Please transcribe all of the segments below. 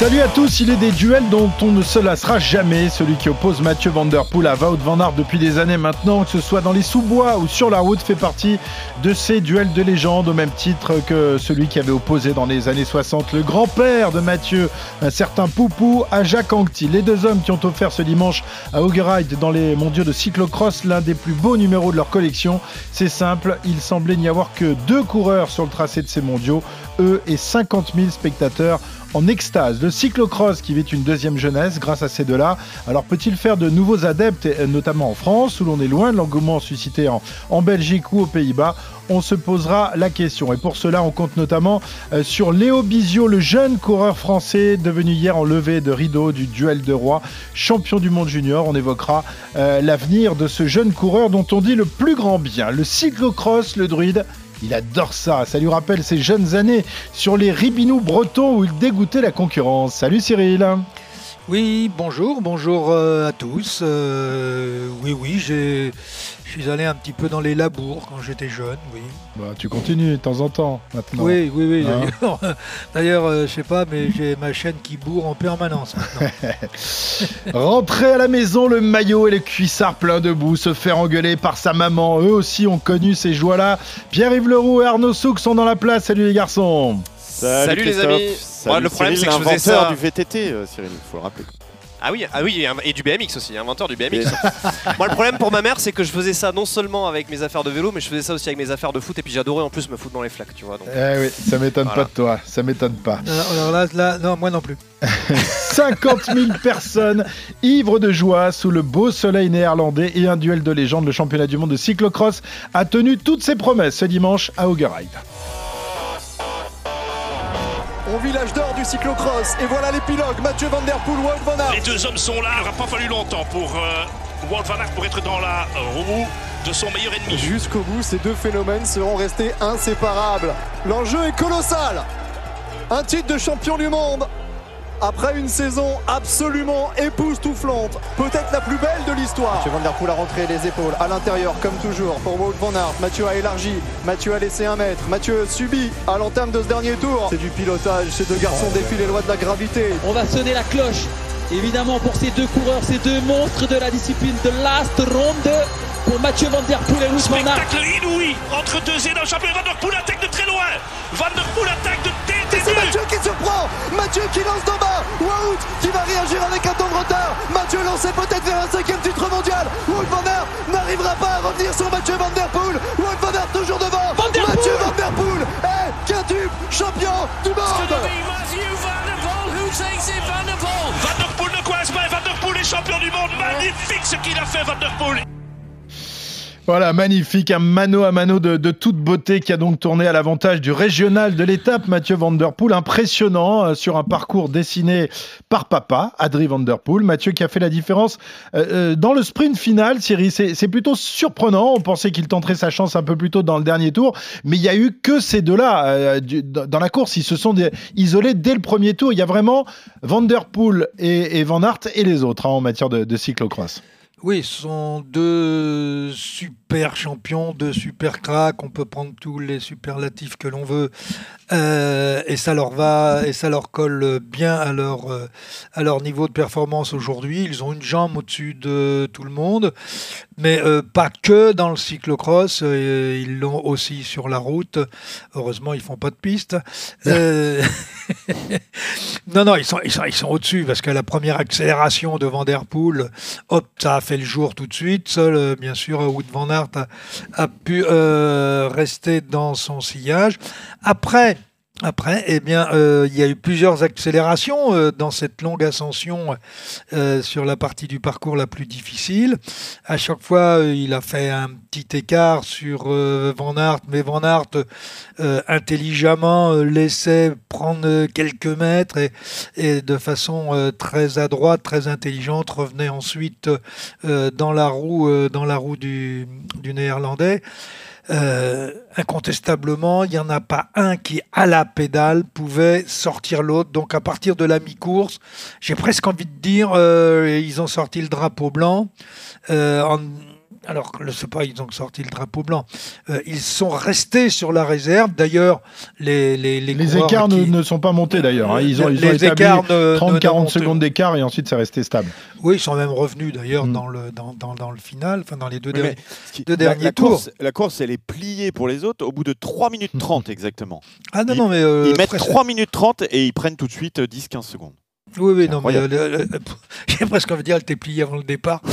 Salut à tous, il est des duels dont on ne se lassera jamais. Celui qui oppose Mathieu Van Der à Wout Van Aert depuis des années maintenant, que ce soit dans les sous-bois ou sur la route, fait partie de ces duels de légende au même titre que celui qui avait opposé dans les années 60 le grand-père de Mathieu, un certain Poupou, à Jacques Anquetil. Les deux hommes qui ont offert ce dimanche à Augeride dans les mondiaux de cyclocross l'un des plus beaux numéros de leur collection. C'est simple, il semblait n'y avoir que deux coureurs sur le tracé de ces mondiaux, eux et 50 000 spectateurs en extase. Le cyclocross qui vit une deuxième jeunesse grâce à ces deux-là. Alors peut-il faire de nouveaux adeptes, notamment en France, où l'on est loin de l'engouement suscité en, Belgique ou aux Pays-Bas? On se posera la question. Et pour cela, on compte notamment euh, sur Léo Bizio, le jeune coureur français devenu hier en levée de rideau du duel de roi, champion du monde junior. On évoquera euh, l'avenir de ce jeune coureur dont on dit le plus grand bien. Le cyclocross, le druide, il adore ça. Ça lui rappelle ses jeunes années sur les ribinous bretons où il dégoûtait la concurrence. Salut Cyril. Oui, bonjour, bonjour euh, à tous. Euh, oui, oui, je suis allé un petit peu dans les labours quand j'étais jeune, oui. Bah, tu continues de temps en temps maintenant. Oui, oui, oui. Hein d'ailleurs, euh, je sais pas, mais j'ai ma chaîne qui bourre en permanence Rentrer à la maison, le maillot et le cuissard plein de boue, se faire engueuler par sa maman. Eux aussi ont connu ces joies-là. Pierre-Yves Leroux et Arnaud Souk sont dans la place. Salut les garçons. Salut, les amis. Salut, le problème, c'est que je faisais ça. du VTT, euh, Cyril, il faut le rappeler. Ah oui, ah oui, et du BMX aussi, inventeur du BMX. Moi, le problème pour ma mère, c'est que je faisais ça non seulement avec mes affaires de vélo, mais je faisais ça aussi avec mes affaires de foot, et puis j'adorais en plus me foutre dans les flaques, tu vois. Donc... Eh oui, ça m'étonne Voilà. pas de toi, ça m'étonne pas. Alors là, là, non, moi non plus. 50 000 personnes ivres de joie sous le beau soleil néerlandais et un duel de légende. Le championnat du monde de cyclocross a tenu toutes ses promesses ce dimanche à Augeride. Au village d'or du cyclocross. Et voilà l'épilogue. Mathieu Van Der Poel, Wout Van Aert. Les deux hommes sont là. Il n'aura pas fallu longtemps pour euh, Wout van Aert pour être dans la roue de son meilleur ennemi. Jusqu'au bout, ces deux phénomènes seront restés inséparables. L'enjeu est colossal. Un titre de champion du monde. Après une saison absolument époustouflante, peut-être la plus belle de l'histoire. Mathieu Van Der Poel a rentré les épaules à l'intérieur comme toujours pour Wout Van Aert. Mathieu a élargi, Mathieu a laissé un mètre, Mathieu subit à l'entame de ce dernier tour. C'est du pilotage, ces deux garçons défient les lois de la gravité. On va sonner la cloche, évidemment, pour ces deux coureurs, ces deux monstres de la discipline de Last Ronde. Pour Mathieu Van Der Poel et Wout Van Aert. Spectacle inouï entre deux le championnat. Van Der Poel attaque de très loin. Van Der Poel attaque de Et c'est. Mathieu qui surprend Mathieu qui lance d'en bas Wout qui va réagir avec un temps de retard Mathieu lancé peut-être vers un cinquième titre mondial Wout Van Aert n'arrivera pas à revenir sur Mathieu Van Der Poel Wout Van Aert toujours devant Van Der Mathieu Van Der Poel est quintuple champion du monde Van Der Poel ne coince pas. Van Der Poel est champion du monde. Magnifique ce qu'il a fait, Van Der Poel. Voilà, magnifique, un mano à mano de, toute beauté qui a donc tourné à l'avantage du régional de l'étape. Mathieu Van Der Poel, impressionnant euh, sur un parcours dessiné par papa, Adri Van Der Poel. Mathieu qui a fait la différence euh, euh, dans le sprint final, Thierry. C'est plutôt surprenant. On pensait qu'il tenterait sa chance un peu plus tôt dans le dernier tour, mais il y a eu que ces deux-là dans la course. Ils se sont isolés dès le premier tour. Il y a vraiment Van Der Poel et, et Van Aert et les autres hein, en matière de, de cyclocross. Oui, ce sont deux super champions, deux super cracks. On peut prendre tous les superlatifs que l'on veut, Euh, et ça leur va, et ça leur colle bien à leur euh, à leur niveau de performance aujourd'hui. Ils ont une jambe au-dessus de tout le monde, mais euh, pas que dans le cyclocross. euh, ils l'ont aussi sur la route. Heureusement, ils font pas de piste. Non, non, ils sont, ils sont, ils sont au-dessus parce que la première accélération de Van Der Poel, hop, ça a fait le jour tout de suite. Seul, bien sûr, Wout Van Aert a, pu euh, rester dans son sillage. Après, après, eh bien, euh, il y a eu plusieurs accélérations euh, dans cette longue ascension euh, sur la partie du parcours la plus difficile. À chaque fois, il a fait un petit écart sur Van Aert, mais Van Aert intelligemment laissait prendre quelques mètres et, de façon très adroite, très intelligente, revenait ensuite dans la roue, dans la roue du néerlandais. Euh, incontestablement, il n'y en a pas un qui, à la pédale, pouvait sortir l'autre. Donc à partir de la mi-course, j'ai presque envie de dire, euh, ils ont sorti le drapeau blanc. Euh, alors, je ne sais pas, ils ont sorti le drapeau blanc. Euh, ils sont restés sur la réserve. D'ailleurs, les, les, les, Les écarts ne, qui- ne sont pas montés d'ailleurs. hein. Ils ont, ils ont Les établi écarts ne- ne- 30-40 ne secondes d'écart et ensuite c'est resté stable. Oui, ils sont même revenus d'ailleurs Mm. dans, le, dans, dans, dans le final, enfin dans les deux Oui, derniers. qui- deux la- derniers la, tours. Course, la course, elle est pliée pour les autres au bout de 3 minutes 30 exactement. Ah non, ils- non, mais. euh, Ils mettent presque- 3 minutes 30 et ils prennent tout de suite euh, 10-15 secondes. Oui, oui, non, mais euh, j'ai presque envie de dire, elle t'est pliée avant le départ.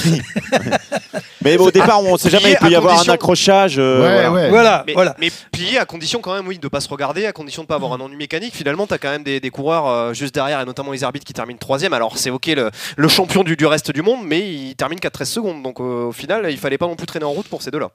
Mais au départ, on ne sait jamais, il peut y avoir un accrochage. euh, Ouais, voilà. ouais. Voilà, Mais, voilà. mais plié à condition quand même, oui, de ne pas se regarder, à condition de ne pas avoir un ennui mécanique. Finalement, tu as quand même des, des coureurs euh, juste derrière, et notamment les arbitres qui terminent troisième. Alors, c'est ok le, le champion du, du reste du monde, mais il termine qu'à 13 secondes. Donc, euh, au final, il fallait pas non plus traîner en route pour ces deux-là.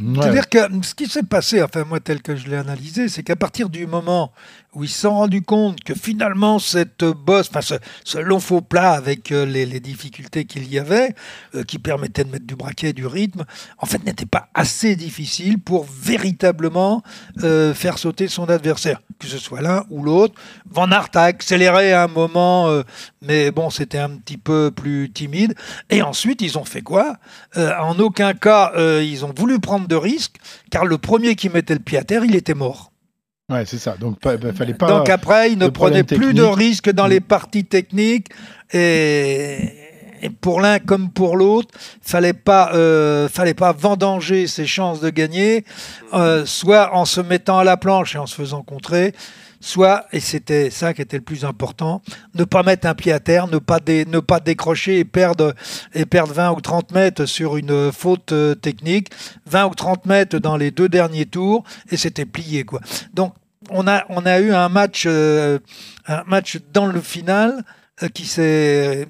Ouais. C'est-à-dire que ce qui s'est passé, enfin moi tel que je l'ai analysé, c'est qu'à partir du moment où ils se sont rendus compte que finalement cette bosse, enfin ce, long faux plat avec euh, les, difficultés qu'il y avait, euh, qui permettait de mettre du braquet, du rythme, en fait n'était pas assez difficile pour véritablement euh, faire sauter son adversaire, que ce soit l'un ou l'autre. Van Aert a accéléré à un moment, mais bon c'était un petit peu plus timide. Et ensuite ils ont fait quoi? En aucun cas ils ont voulu prendre de risques, car le premier qui mettait le pied à terre, il était mort. Ouais, c'est ça. Donc, pas, fallait pas. Donc après, ils ne prenaient plus de risques dans les parties techniques. Et, et pour l'un comme pour l'autre, fallait pas, euh, fallait pas vendanger ses chances de gagner, euh, soit en se mettant à la planche et en se faisant contrer, soit, et c'était ça qui était le plus important, ne pas mettre un pied à terre, ne pas, décrocher et perdre, et perdre 20 ou 30 mètres sur une faute euh, technique, 20 ou 30 mètres dans les deux derniers tours, et c'était plié. Quoi. Donc, on a, on a eu un match, euh, un match dans le final euh, qui s'est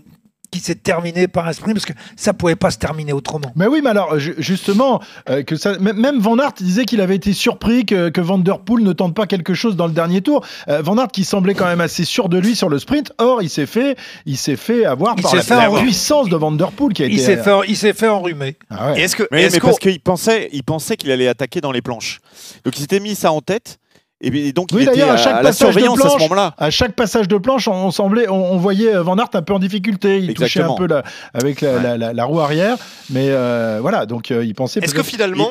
qui s'est terminé par un sprint parce que ça pouvait pas se terminer autrement. Mais oui, mais alors ju- justement, euh, que ça, même- Van Aert disait qu'il avait été surpris que, que Van Der Poel ne tente pas quelque chose dans le dernier tour. Euh, Van Aert qui semblait quand même assez sûr de lui sur le sprint. Or, il s'est fait, il s'est fait avoir Il par la, fait la avoir. puissance de Van Der Poel qui a Il été. s'est fait, il s'est fait enrhumer. Ah ouais. Est-ce que, Oui, est-ce mais qu'on- parce qu'il pensait, il pensait qu'il allait attaquer dans les planches. Donc il s'était mis ça en tête. Et puis, donc Oui, il était à à, chaque à la surveillance à ce planche, moment-là. À chaque passage de planche, on, semblait, on, on voyait euh, Van Aert un peu en difficulté. Il touchait un peu la- avec la, la- la- la roue arrière, mais euh, voilà. Donc euh, il pensait. Est-ce que finalement,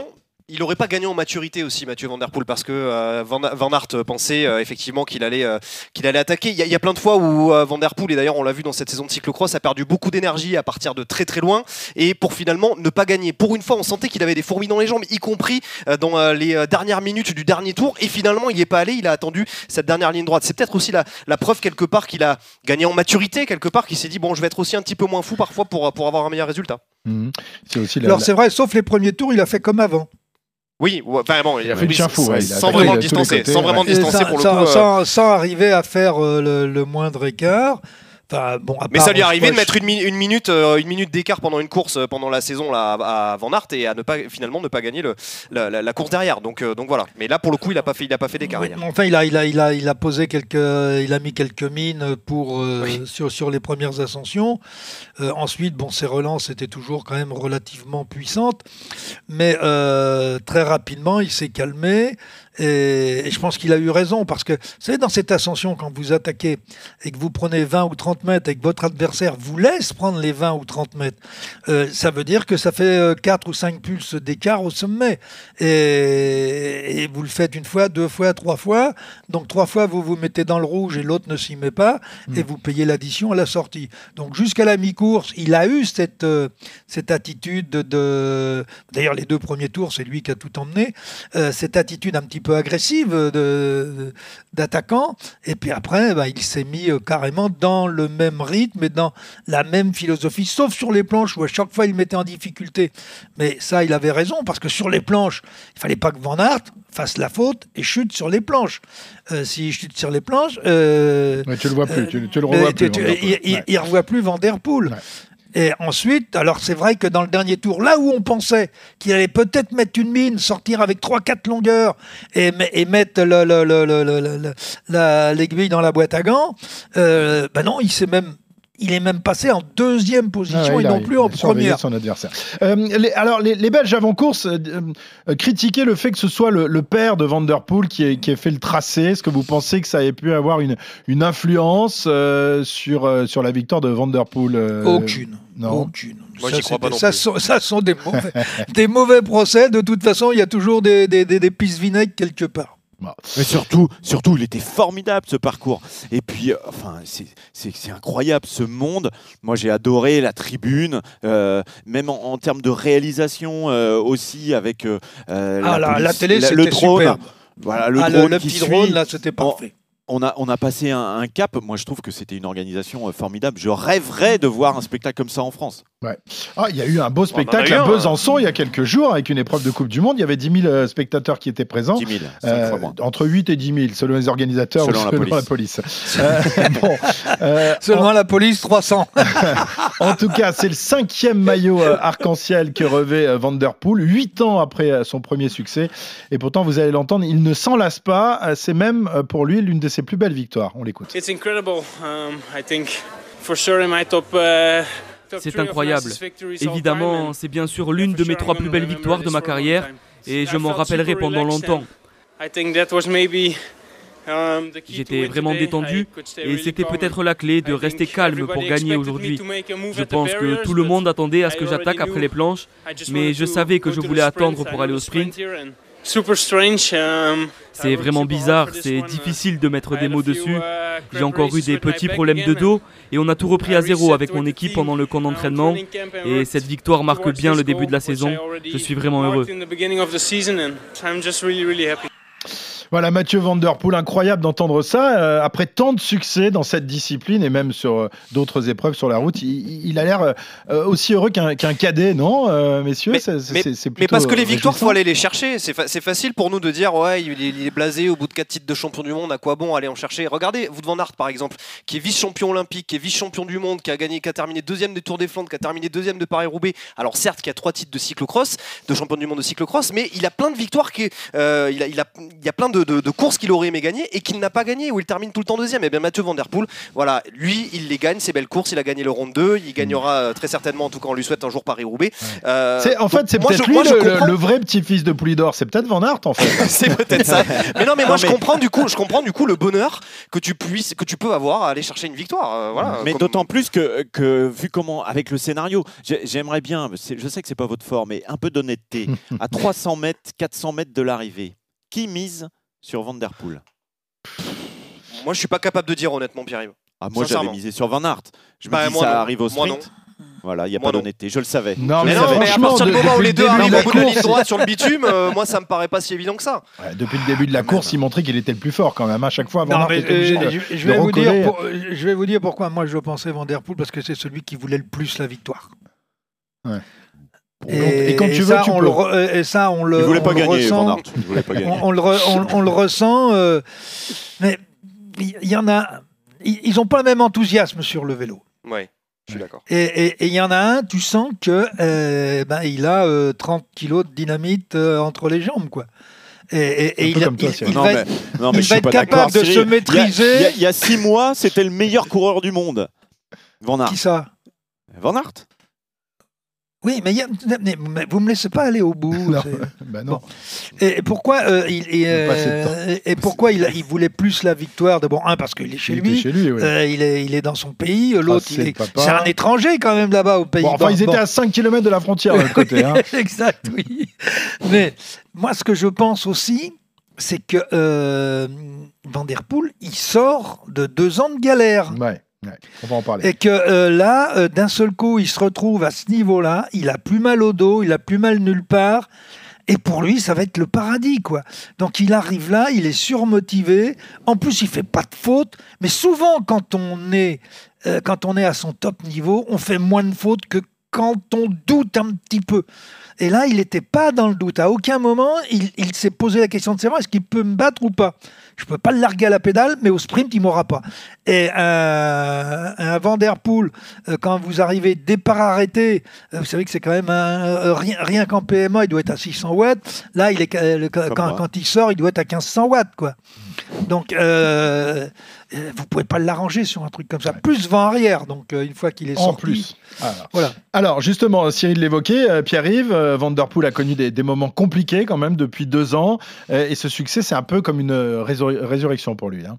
il n'aurait pas gagné en maturité aussi, Mathieu Van Der Poel, parce que euh, Van, Van Aert pensait euh, effectivement qu'il allait, euh, qu'il allait attaquer. Il y, y a plein de fois où euh, Van Der Poel, et d'ailleurs on l'a vu dans cette saison de cyclocross, a perdu beaucoup d'énergie à partir de très très loin, et pour finalement ne pas gagner. Pour une fois, on sentait qu'il avait des fourmis dans les jambes, y compris euh, dans euh, les euh, dernières minutes du dernier tour, et finalement il n'y est pas allé, il a attendu cette dernière ligne droite. C'est peut-être aussi la, la preuve quelque part qu'il a gagné en maturité, quelque part, qu'il s'est dit, bon, je vais être aussi un petit peu moins fou parfois pour, pour avoir un meilleur résultat. C'est aussi la, Alors la- c'est vrai, sauf les premiers tours, il a fait comme avant. Oui, enfin bon, Il a fait le chien fou, ouais, sans vraiment distancer, côtés, sans vraiment ouais. distancer sans, pour le sans- coup. euh, sans- sans arriver à faire euh, le, le moindre écart. Enfin, bon, à Mais ça lui est arrivé de mettre une, mi- une minute, euh, une minute d'écart pendant une course euh, pendant la saison là, à, à Van Aert et à ne pas finalement ne pas gagner le, la, la- la course derrière. Donc, euh, donc voilà. Mais là pour le coup il a pas fait, il a pas fait d'écart. Oui, Enfin, il a, il a, il a, il a posé quelques, il a mis quelques mines pour Oui. sur, sur les premières ascensions. Ensuite, bon, ses relances étaient toujours quand même relativement puissantes, mais très rapidement, il s'est calmé. Et, et je pense qu'il a eu raison parce que, vous savez, dans cette ascension, quand vous attaquez et que vous prenez 20 ou 30 mètres et que votre adversaire vous laisse prendre les 20 ou 30 mètres, euh, ça veut dire que ça fait 4 ou 5 pulses d'écart au sommet. Et, et vous le faites une fois, deux fois, trois fois. Donc trois fois, vous vous mettez dans le rouge et l'autre ne s'y met pas. Et vous payez l'addition à la sortie. Donc jusqu'à la mi-course, il a eu cette, euh, cette attitude de... de- D'ailleurs, les deux premiers tours, c'est lui qui a tout emmené. euh, cette attitude un petit peu agressive de- de- d'attaquant. Et puis après, bah, il s'est mis euh, carrément dans le même rythme et dans la même philosophie, sauf sur les planches où à chaque fois il mettait en difficulté. Mais ça, il avait raison, parce que sur les planches, il fallait pas que Van Aert fasse la faute et chute sur les planches. Euh, S'il chute sur les planches, euh, Ouais, tu le vois plus, euh, tu, tu le mais revois tu- plus. il, Ouais. il revoit plus Van Der Poel. Ouais. Et ensuite, alors c'est vrai que dans le dernier tour, là où on pensait qu'il allait peut-être mettre une mine, sortir avec 3-4 longueurs et, me- et mettre le- le- le- l'aiguille dans la boîte à gants, euh, ben non, il s'est même il est même passé en deuxième position Ah ouais, et non plus en première. son adversaire. Euh, les- alors, les, les Belges avant-course euh, euh, critiquaient le fait que ce soit le, le père de Van Der Poel qui ait, qui ait fait le tracé. Est-ce que vous pensez que ça ait pu avoir une, une influence euh, sur, euh, sur la victoire de Van Der Poel euh, Aucune. Non. Aucune. Moi, ça, crois pas des- non ça plus. sont, ça sont des mauvais, des mauvais procès. De toute façon, il y a toujours des, des, des, des pistes quelque part. Mais surtout, surtout, il était formidable ce parcours. Et puis, euh, enfin, c'est- incroyable ce monde. Moi, j'ai adoré la tribune, euh, même en, en termes de réalisation euh, aussi avec euh, Ah, la, police- la télé, la- le drone. superbe. Voilà, le Ah, drone le qui petit suit. drone, là, c'était parfait. On a, on a passé un, un cap. Moi, je trouve que c'était une organisation euh, formidable. Je rêverais de voir un spectacle comme ça en France. Ah, il y a eu un beau spectacle eu à un, Besançon il y a quelques jours avec une épreuve de Coupe du Monde. Il y avait 10 000 euh, spectateurs qui étaient présents. 10 000, cinq Euh, fois moins. entre 8 et 10 000, selon les organisateurs Selon ou la selon police. la police. Euh, bon, euh, Seulement la police, 300. En tout cas, c'est le cinquième maillot euh, arc-en-ciel que revêt euh, Van Der Poel, huit ans après euh, son premier succès. Et pourtant, vous allez l'entendre, il ne s'en lasse pas. Euh, C'est même euh, pour lui l'une de ses plus belles victoires. On l'écoute. It's incredible. Um, I think for sure in my top. uh, C'est incroyable. Évidemment, and c'est bien sûr l'une de mes trois plus belles remember victoires de ma for a long carrière time. et I je m'en rappellerai pendant longtemps. and I think that was maybe, um, the key to J'étais vraiment détendu et c'était calm peut-être la clé de I rester think calme pour gagner aujourd'hui. Je pense que tout le but monde attendait à ce I que j'attaque après knew. les planches, mais wanted je to savais que go je to the voulais attendre pour aller au sprint. Super strange. C'est vraiment bizarre, c'est uh, difficile de mettre des mots dessus. uh, J'ai encore eu des petits problèmes de dos et on a tout repris à zéro avec mon équipe pendant le camp d'entraînement et cette victoire marque bien le début de la saison. Je suis vraiment heureux. Voilà, Mathieu Van Der Poel, incroyable d'entendre ça. Euh, après tant de succès dans cette discipline et même sur euh, d'autres épreuves sur la route, il, il a l'air euh, aussi heureux qu'un cadet, non, messieurs? Mais- C'est- c'est- mais- parce que les victoires, faut réjouissant. aller les chercher. C'est fa- c'est facile pour nous de dire, ouais, il est, il est blasé au bout de quatre titres de champion du monde, à quoi bon aller en chercher? Regardez, Wout van Aert par exemple, qui est vice-champion olympique, qui est vice-champion du monde, qui a gagné, qui a terminé deuxième des Tours des Flandres, qui a terminé deuxième de Paris-Roubaix. Alors certes, qui a trois titres de cyclocross, de champion du monde de cyclocross, mais il a plein de victoires, qui, il, a, il, a, il a plein de, de- de courses qu'il aurait aimé gagner et qu'il n'a pas gagné, où il termine tout le temps deuxième. Et bien Mathieu Van Der Poel, voilà, lui, il les gagne, ces belles courses, il a gagné le Round 2, il gagnera euh, très certainement, en tout cas on lui souhaite un jour Paris-Roubaix. Euh, C'est- en fait, c'est moi, peut-être lui moi, le, vrai petit-fils de Poulidor. C'est peut-être Van Aert, en fait. c'est peut-être ça. Mais non, mais moi Non, je comprends du coup, je comprends du coup le bonheur que tu puisses, que tu peux avoir à aller chercher une victoire. euh, voilà. Mais Comme- d'autant plus que, que, vu comment, avec le scénario, j'ai- j'aimerais bien, je sais que c'est pas votre fort, mais un peu d'honnêteté. à 300 mètres, 400 mètres de l'arrivée, qui mise sur Van Der Poel Moi, je suis pas capable de dire honnêtement, Pierre. ah, Moi, j'avais misé sur Van Aert. Je me Bah, dis, moi, ça non. arrive au Moi, sprint. non. Voilà, il n'y a Moi, pas d'honnêteté. Je le savais. Non, Mais non, savais. mais à franchement, partir du de- moment où les le deux arrivent au bout de la ligne droite sur le bitume, euh, moi ça me paraît pas si évident que ça. Ouais, depuis le début de la course, il montrait qu'il était le plus fort quand même. À chaque fois, Van Non, mais, euh, de- je, vais vous dire, recoller. pour- je vais vous dire pourquoi moi je pensais Van Der Poel parce que c'est celui qui voulait le plus la victoire. Et, et quand tu veux, ça, tu on peux. le re- et ça, on le, Il voulait on pas le gagner, ressent. Van Aert. Il voulait pas gagner. on, on le, re- on- on le ressent. euh, mais il y, en a. Ils n'ont pas le même enthousiasme sur le vélo. Ouais, je suis d'accord. Et il y en a un, tu sens que euh, ben, il a euh, 30 kilos de dynamite euh, entre les jambes, quoi. Et, et- et il, comme toi, il- Cyril. il Non, va mais, être- non, mais il je va suis être pas capable de se Cyril. Maîtriser. Il y, a, y a six mois, c'était le meilleur coureur du monde. Van Aert. qui ça? Van Aert Oui, mais, il y a- mais- mais vous me laissez pas aller au bout. Non, c'est- non. Et pourquoi euh, il et, euh, pourquoi il, il voulait plus la victoire D'abord un parce qu'il est chez Il lui. chez lui, oui. euh, il, est, il est dans son pays, l'autre c'est il le est, papa. c'est un étranger quand même là-bas au pays. Bon, enfin, ils étaient à 5 km de la frontière de l'autre côté. hein. exact, oui. Mais moi, ce que je pense aussi, c'est que euh, Van Der Poel, il sort de deux ans de galère. Ouais, Et que euh, là, euh, d'un seul coup, il se retrouve à ce niveau-là, il a plus mal au dos, il a plus mal nulle part. Et pour lui, ça va être le paradis, quoi. Donc il arrive là, il est surmotivé. En plus, il fait pas de fautes. Mais souvent, quand on est, euh, quand on est à son top niveau, on fait moins de fautes que quand on doute un petit peu. Et là, il n'était pas dans le doute. À aucun moment, il, il s'est posé la question de savoir est-ce qu'il peut me battre ou pas. Je peux pas le larguer à la pédale, mais au sprint, il m'aura pas. Et un, un Van Der Poel, euh, quand vous arrivez départ arrêté, euh, vous savez que c'est quand même un- euh, rien, rien qu'en PMA, il doit être à 600 watts. Là, il est euh, quand, il sort, il doit être à 1500 watts, quoi. Donc, euh, euh, vous pouvez pas l'arranger sur un truc comme ça. Plus vent arrière, donc euh, une fois qu'il est En sorti. plus. Alors, Voilà. Alors, justement, Cyril l'évoquait, euh, Pierre-Yves, Van Der Poel a connu des, des moments compliqués quand même depuis deux ans. et ce succès, c'est un peu comme une résur- résurrection pour lui. hein.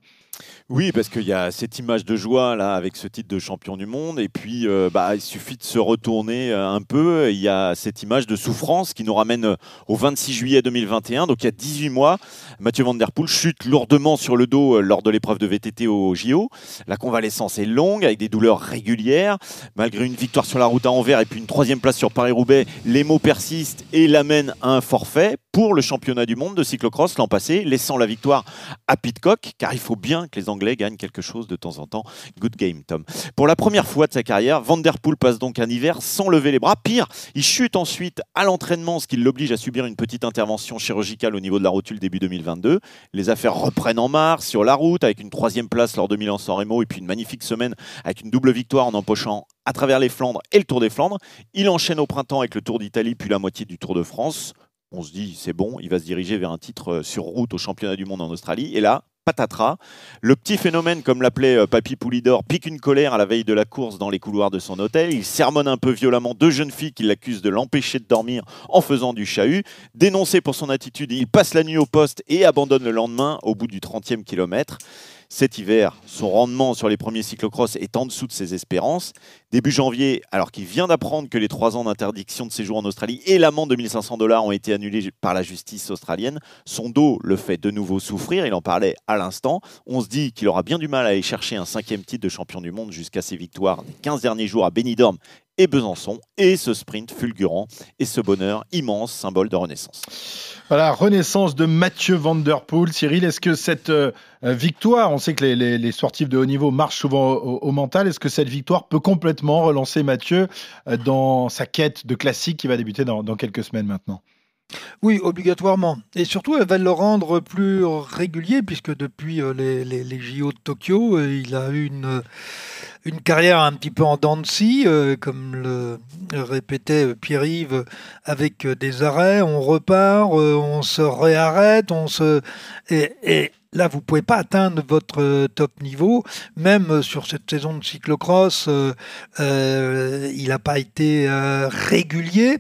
Oui, parce qu'il y a cette image de joie là avec ce titre de champion du monde, et puis euh, bah, il suffit de se retourner euh, un peu. Il y a cette image de souffrance qui nous ramène euh, au 26 juillet 2021, donc il y a 18 mois. Mathieu Van Der Poel chute lourdement sur le dos lors de l'épreuve de VTT au JO. La convalescence est longue avec des douleurs régulières. Malgré une victoire sur la route à Anvers et puis une troisième place sur Paris-Roubaix, les maux persistent et l'amènent à un forfait pour le championnat du monde de cyclocross l'an passé, laissant la victoire à Pitcock, car il faut bien que les Anglais gagnent quelque chose de temps en temps. Good game, Tom. Pour la première fois de sa carrière, Van Der Poel passe donc un hiver sans lever les bras. Pire, il chute ensuite à l'entraînement, ce qui l'oblige à subir une petite intervention chirurgicale au niveau de la rotule début 2022. Les affaires reprennent en mars sur la route, avec une troisième place lors de Milan-San Remo et puis une magnifique semaine avec une double victoire en empochant à travers les Flandres et le Tour des Flandres. Il enchaîne au printemps avec le Tour d'Italie puis la moitié du Tour de France. On se dit, c'est bon, il va se diriger vers un titre euh, sur route au championnat du monde en Australie. Et là, patatras. Le petit phénomène, comme l'appelait euh, Papy Poulidor, pique une colère à la veille de la course dans les couloirs de son hôtel. Il sermonne un peu violemment deux jeunes filles qui l'accusent de l'empêcher de dormir en faisant du chahut. Dénoncé pour son attitude, il passe la nuit au poste et abandonne le lendemain au bout du 30e kilomètre. Cet hiver, son rendement sur les premiers cyclocross est en dessous de ses espérances. Début janvier, alors qu'il vient d'apprendre que les trois ans d'interdiction de séjour en Australie et l'amende de 1500 dollars ont été annulés par la justice australienne, son dos le fait de nouveau souffrir. Il en parlait à l'instant. On se dit qu'il aura bien du mal à aller chercher un cinquième titre de champion du monde jusqu'à ses victoires des 15 derniers jours à Benidorm et Besançon, et ce sprint fulgurant et ce bonheur immense, symbole de renaissance. Voilà, renaissance de Mathieu Van Der Poel. Cyril, est-ce que cette euh, victoire, on sait que les, sportifs de haut niveau marchent souvent au, mental, est-ce que cette victoire peut complètement relancer Mathieu euh, dans sa quête de classique qui va débuter dans quelques semaines maintenant? Oui, obligatoirement. Et surtout, elle va le rendre plus régulier, puisque depuis euh, les, JO de Tokyo, euh, il a eu une, une carrière un petit peu en dents de euh, comme le répétait euh, Pierre-Yves, avec euh, des arrêts, on repart, euh, on se réarrête, on se... là, vous pouvez pas atteindre votre euh, top niveau, même euh, sur cette saison de cyclocross, euh, euh, il n'a pas été régulier.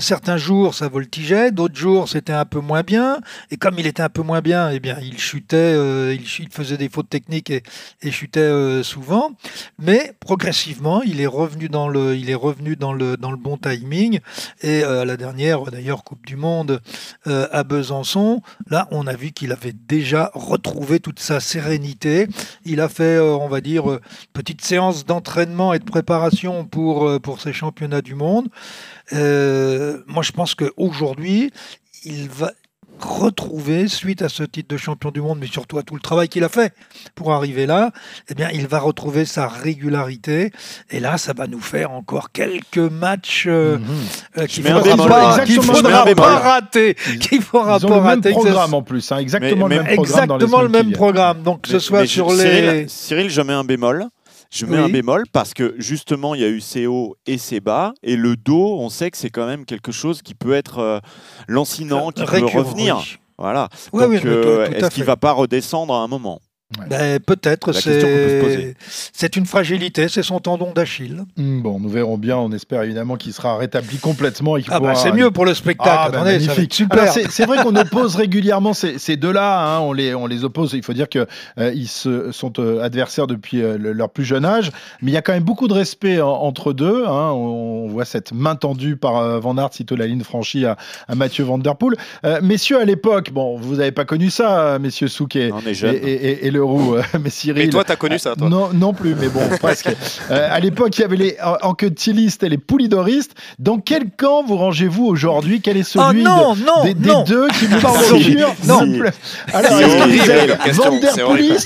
Certains jours, ça voltigeait, d'autres jours, c'était un peu moins bien. Et comme il était un peu moins bien, eh bien, il chutait, il, faisait des fautes techniques et, et chutait souvent. Mais progressivement, il est revenu dans le, il est revenu dans le, dans le bon timing. Et à la dernière, d'ailleurs, Coupe du Monde à Besançon, là, on a vu qu'il avait déjà retrouvé toute sa sérénité. Il a fait, euh, on va dire, euh, petite séance d'entraînement et de préparation pour, euh, ces championnats du monde. Moi, je pense qu'aujourd'hui, il va retrouver, suite à ce titre de champion du monde, mais surtout à tout le travail qu'il a fait pour arriver là, eh bien, il va retrouver sa régularité. Et là, ça va nous faire encore quelques matchs euh, euh, qu'il un faudra pas, qu'il le faudra rater. Qu'il faudra Ils ont pas le même rater. ce- programme en plus, hein, exactement Mais- le même mais- programme. dans les Exactement le même programme. Donc, que ce soit mais sur je- les. Cyril, Cyril, je mets un bémol. Je mets Oui. un bémol parce que justement, il y a eu ses hauts et ses bas. Et le dos, on sait que c'est quand même quelque chose qui peut être euh, lancinant, qui peut revenir. oui. Voilà. Oui, Donc, euh, est-ce qu'il va pas redescendre à un moment? Ben, Peut-être, peut c'est une fragilité, c'est son tendon d'Achille. Hmm, Bon, nous verrons bien. On espère évidemment qu'il sera rétabli complètement. et Ah pourra- c'est mieux pour le spectacle. Ah. Alors, c'est- C'est vrai qu'on oppose régulièrement ces, ces deux-là. hein, on, les, on les oppose. Il faut dire qu'ils ils se sont euh, adversaires depuis euh, le- leur plus jeune âge. Mais il y a quand même beaucoup de respect en- entre deux. hein. On, on voit cette main tendue par euh, Van Aert, sitôt la ligne franchie à, à Mathieu Van Der Poel. Euh, messieurs, à l'époque, bon, vous n'avez pas connu ça, euh, messieurs Souquet On est et, jeune. et, et- et Leroux, euh, mais Cyril. Mais toi, t'as connu ça, toi Non, non plus, mais bon, presque. Euh, à l'époque, il y avait les enquetillistes et les poulidoristes. Dans quel camp vous rangez-vous aujourd'hui? Quel est Oh celui non, de- non, des, des non. deux qui vous Si. Non. Alors, C'est est-ce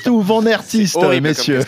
que vous ou Van Aertiste, Horrible comme messieurs?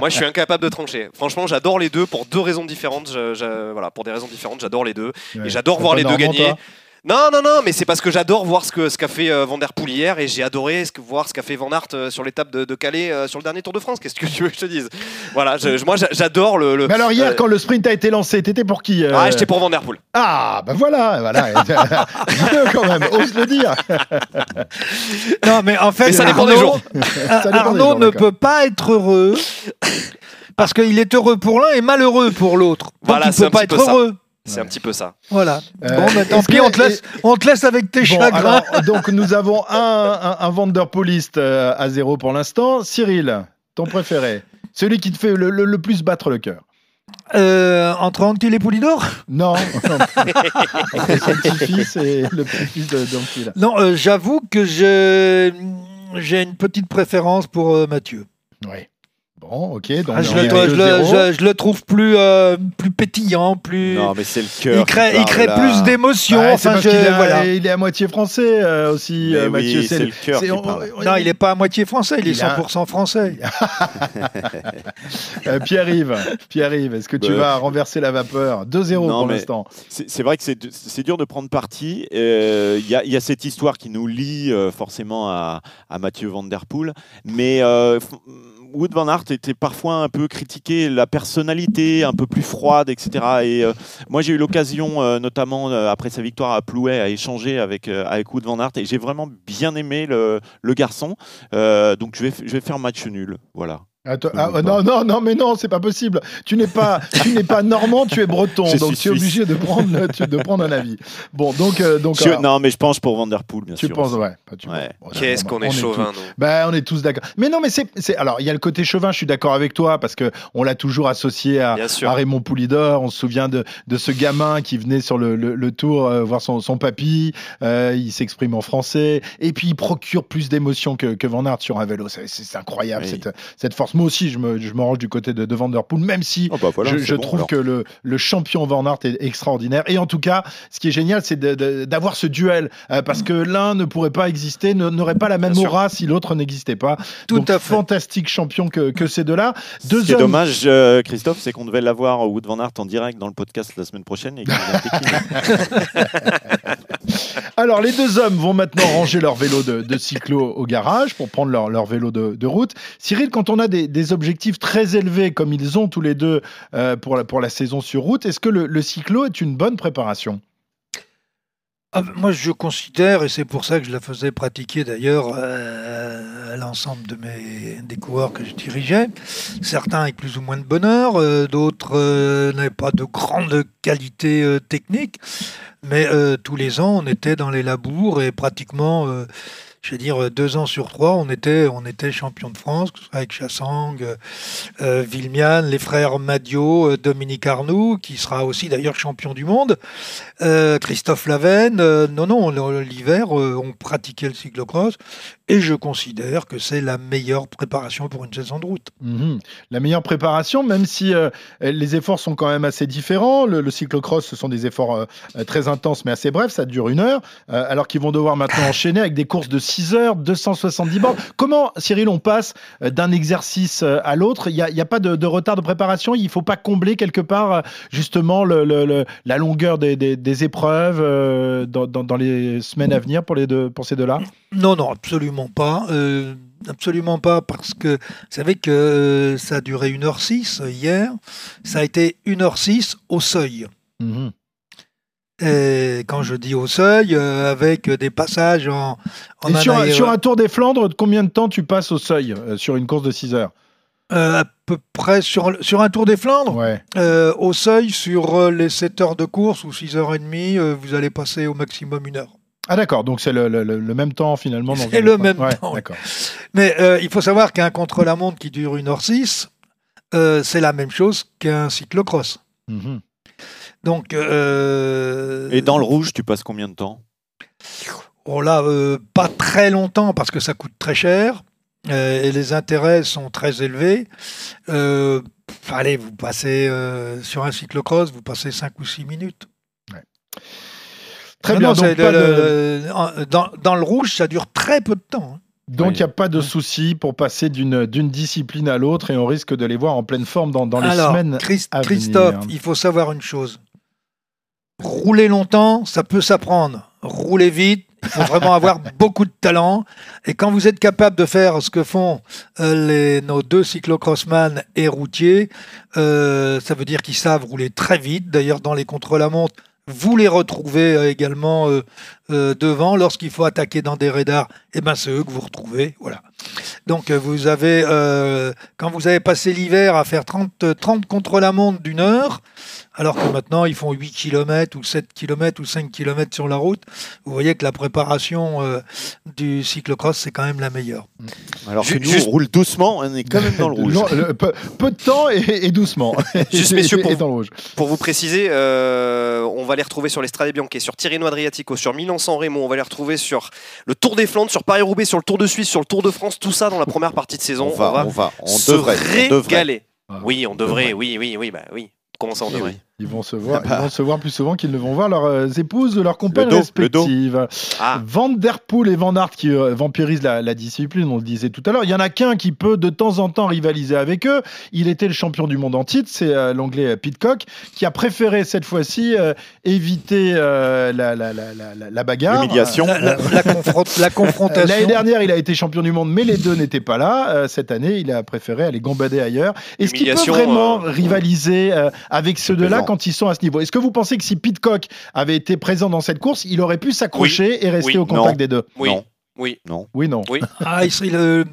Moi, je suis incapable de trancher. Franchement, j'adore les deux pour deux raisons différentes. Je- je- voilà, pour des raisons différentes, j'adore les deux. Ouais. Et j'adore voir les deux gagner. toi Non, non, non, mais c'est parce que j'adore voir ce qu'a ce qu'a fait euh, Van Der Poel hier et j'ai adoré ce que- voir ce qu'a fait Van Aert euh, sur l'étape de, de Calais euh, sur le dernier Tour de France. Qu'est-ce que tu veux que je te dise? Voilà, je- je- moi j'a- j'adore le. le- Mais alors hier, euh, quand le sprint a été lancé, t'étais pour qui euh? Ah, j'étais pour Van Der Poel. Ah, bah voilà, voilà. Dis-le quand même, ose le dire. Non, mais en fait, Mais ça dépend des Arnaud, jours. Ça dépend des Arnaud jours, ne d'accord. peut pas être heureux parce qu'il est heureux pour l'un et malheureux pour l'autre. Donc Voilà, il c'est peut un pas petit être peu ça. heureux. C'est un petit peu ça. Voilà. Euh, bon, bah, tant pis, on te, laisse, on te laisse avec tes Bon, chagrins. alors, donc nous avons un, un, un Vanderpooliste euh, à zéro pour l'instant. Cyril, ton préféré Celui qui te fait le, le- le plus battre le cœur Euh, entre Anquetil et Poulidor? Non. Entre son petit-fils et le petit-fils. Non, euh, j'avoue que j'ai j'ai une petite préférence pour euh, Mathieu. Oui. Bon, ok. Donc Ah, je, le, est à je le- 2-0. je- je le trouve plus, euh, plus pétillant, plus. Non, mais c'est le cœur. il crée, il crée plus d'émotions. Ouais, c'est enfin, est, voilà. il est à moitié français euh, aussi, euh, oui, Mathieu. c'est le cœur qui on- parle. on- Non, il n'est pas à moitié français, il est Il a- 100% français. Pierre-Yves, Pierre-Yves, est-ce que tu Bah, vas renverser la vapeur? 2-0 Non, pour l'instant. C'est vrai que c'est c'est dur de prendre parti. Euh, Il y, a- il y a cette histoire qui nous lie euh, forcément à, à Mathieu Van Der Poel. Mais euh, Wood Van Aert était parfois un peu critiqué, la personnalité un peu plus froide, etc. Et euh, moi, j'ai eu l'occasion, euh, notamment euh, après sa victoire à Plouet, à échanger avec, avec Wood Van Aert. Et j'ai vraiment bien aimé le, le garçon. Donc, je vais, je vais faire match nul. Voilà. Attends, ah, pas. non, non, non, mais non, c'est pas possible. Tu n'es pas, tu n'es pas normand, tu es breton, Je donc tu es obligé de prendre, de prendre un avis. Bon, donc, euh, donc, Je- alors, non, mais je pense pour Van Der Poel, bien tu sûr. penses, ouais. tu Ouais. bon, Qu'est-ce qu'on est on chauvin, tous-. Ben, on est tous d'accord. Mais non, mais c'est, c'est, alors, il y a le côté chauvin. Je suis d'accord avec toi parce que on l'a toujours associé à, Raymond Poulidor. On se souvient de, de ce gamin qui venait sur le, le- le tour euh, voir son, son papy. Euh, il s'exprime en français et puis il procure plus d'émotions que, que Van Aert sur un vélo. C'est, incroyable Oui. cette, cette force. Moi aussi, je me, je me range du côté de, de Van Der Poel, même si Oh, bah, voilà, je, c'est je bon, trouve alors. que le, le champion Van Aert est extraordinaire. Et en tout cas, ce qui est génial, c'est d'avoir ce duel euh, parce que l'un ne pourrait pas exister, n'aurait pas la même Bien sûr. aura si l'autre n'existait pas. Tout Donc, à fait. fantastique champion que, que ces deux-là. Deux Ce qui est hommes- dommage, euh, Christophe, c'est qu'on devait l'avoir au Wood Van Aert en direct dans le podcast la semaine prochaine. Et. Alors, les deux hommes vont maintenant ranger leur vélo de, de cyclo au garage pour prendre leur, leur vélo de, de route. Cyril, quand on a des, des objectifs très élevés comme ils ont tous les deux euh, pour, la, pour la saison sur route, est-ce que le, cyclo est une bonne préparation? Ah, moi, je considère, et c'est pour ça que je la faisais pratiquer d'ailleurs euh, à l'ensemble de mes, des coureurs que je dirigeais, certains avec plus ou moins de bonheur, euh, d'autres n'avaient pas de grande qualité technique, mais tous les ans, on était dans les labours et pratiquement, je vais dire, deux ans sur trois, on était, on était champion de France, avec Chassang, euh, euh, Villemian, les frères Madio, euh, Dominique Arnoux, qui sera aussi d'ailleurs champion du monde. Euh, Christophe Lavenne, non, non, l'hiver, on pratiquait le cyclocross et je considère que c'est la meilleure préparation pour une saison de route. Mhm. La meilleure préparation, même si euh, les efforts sont quand même assez différents. Le, le cyclocross, ce sont des efforts euh, très intenses, mais assez brefs, ça dure une heure, euh, alors qu'ils vont devoir maintenant enchaîner avec des courses de 6 heures, 270 bornes. Comment, Cyril, on passe d'un exercice à l'autre? Il n'y a, pas de, de retard de préparation? Il ne faut pas combler quelque part, justement, le- le- le- la longueur des, des- des épreuves dans, dans- dans les semaines à venir pour, les deux, pour ces deux-là? Non, non, absolument pas. euh, absolument pas, parce que vous savez que euh, ça a duré 1h06 hier. Ça a été 1h06 au seuil. Mhm. Et quand je dis au seuil, euh, avec des passages en, en Et sur, un- sur un Tour des Flandres, combien de temps tu passes au seuil euh, sur une course de 6 heures? Euh, à peu près sur, sur un Tour des Flandres, Ouais. euh, au seuil, sur euh, les 7 heures de course ou 6 heures et demie, euh, vous allez passer au maximum une heure. Ah d'accord, donc c'est le, le- le- le même temps finalement. C'est le même Ouais, temps. D'accord. Mais euh, il faut savoir qu'un contre-la-montre qui dure 1h06, euh, c'est la même chose qu'un cyclocross. Mhm. Donc, euh, Et dans le rouge, tu passes combien de temps? Oh là, euh, pas très longtemps parce que ça coûte très cher euh, et les intérêts sont très élevés. Euh, pff, allez, vous passez euh, sur un cyclocross, vous passez 5 ou 6 minutes. Très Non, bien. non, donc le- de- dans, dans le rouge, ça dure très peu de temps. hein. donc il Oui. n'y a pas de souci pour passer d'une d'une discipline à l'autre et on risque de les voir en pleine forme dans, dans les Alors, semaines. Christ- à Christophe, venir. il faut savoir une chose. Rouler longtemps, ça peut s'apprendre. rouler vite. Il faut vraiment avoir beaucoup de talent. Et quand vous êtes capable de faire ce que font euh, les, nos deux cyclocrossman et routiers, euh, ça veut dire qu'ils savent rouler très vite. D'ailleurs, dans les contre-la-montre, vous les retrouvez euh, également euh, devant. Lorsqu'il faut attaquer dans des radars, eh ben, c'est eux que vous retrouvez. Voilà. Donc, euh, vous avez, euh, quand vous avez passé l'hiver à faire 30, 30 contre-la-montre d'une heure, alors que maintenant ils font 8 km ou 7 km ou 5 km sur la route, vous voyez que la préparation euh, du cyclocross, c'est quand même la meilleure. Alors que nous, juste- on roule doucement, on est quand même dans le rouge. Non, le- peu, peu de temps et, et doucement. Juste, Et- messieurs, et pour- dans le rouge. Pour vous préciser, euh, on va les retrouver sur l'Estrade Bianche, sur Tirreno Adriatico, sur Milan-San Remo. On va les retrouver sur le Tour des Flandres, sur Paris-Roubaix, sur le Tour de Suisse, sur le Tour de France. Tout ça dans la première partie de saison. On va, on va, on se devrait, on devrait. régaler. Ah, Oui, on devrait. Oui, oui, oui, bah oui. Comment ça, on devrait oui. Ils vont se voir, Ah bah. ils vont se voir plus souvent qu'ils ne vont voir leurs euh, épouses ou leurs compagnes dos, le dos. respectives. Ah, Van Der Poel et Van Aert qui euh, vampirisent la, la discipline, on le disait tout à l'heure. Il y en a qu'un qui peut de temps en temps rivaliser avec eux. Il était le champion du monde en titre, c'est euh, l'anglais euh, Pitcock, qui a préféré cette fois-ci euh, éviter euh, la, la, la, la, la- la bagarre. L'humiliation. La, la- la confron- la confrontation. L'année dernière, il a été champion du monde, mais les deux n'étaient pas là. Euh, cette année, il a préféré aller gambader ailleurs. Est-ce qu'il peut vraiment euh, rivaliser euh, avec ceux de là plaisant. Quand ils sont à ce niveau Est-ce que vous pensez que si Pitcock avait été présent dans cette course, il aurait pu s'accrocher et rester Oui. au contact Non. des deux? Oui. Non. Oui. Oui, non. Ah, il serait le-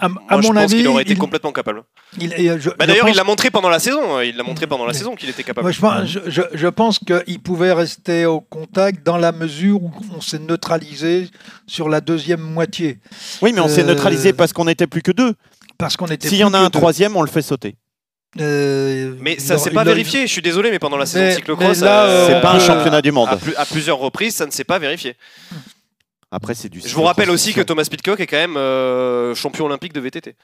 à, à Moi, je mon pense avis, qu'il aurait été il- complètement capable. il- Bah, D'ailleurs, pense- il l'a montré pendant la saison. Il l'a montré pendant la saison qu'il était capable. Moi, je, pense, je, je- je pense qu'il pouvait rester au contact dans la mesure où on s'est neutralisé sur la deuxième moitié. Oui, mais on s'est Euh, neutralisé parce qu'on n'était plus que deux. Parce qu'on était. S'il y en a un deux. troisième, on le fait sauter. Euh, Mais ça s'est pas vérifié. Je suis désolé, mais pendant la saison Mais- de cyclocross, là, euh, C'est pas un euh, championnat du monde. à, plus- à plusieurs reprises, ça ne s'est pas vérifié. Après, c'est du. Je vous rappelle aussi que Thomas Pitcock est quand même euh, champion olympique de VTT.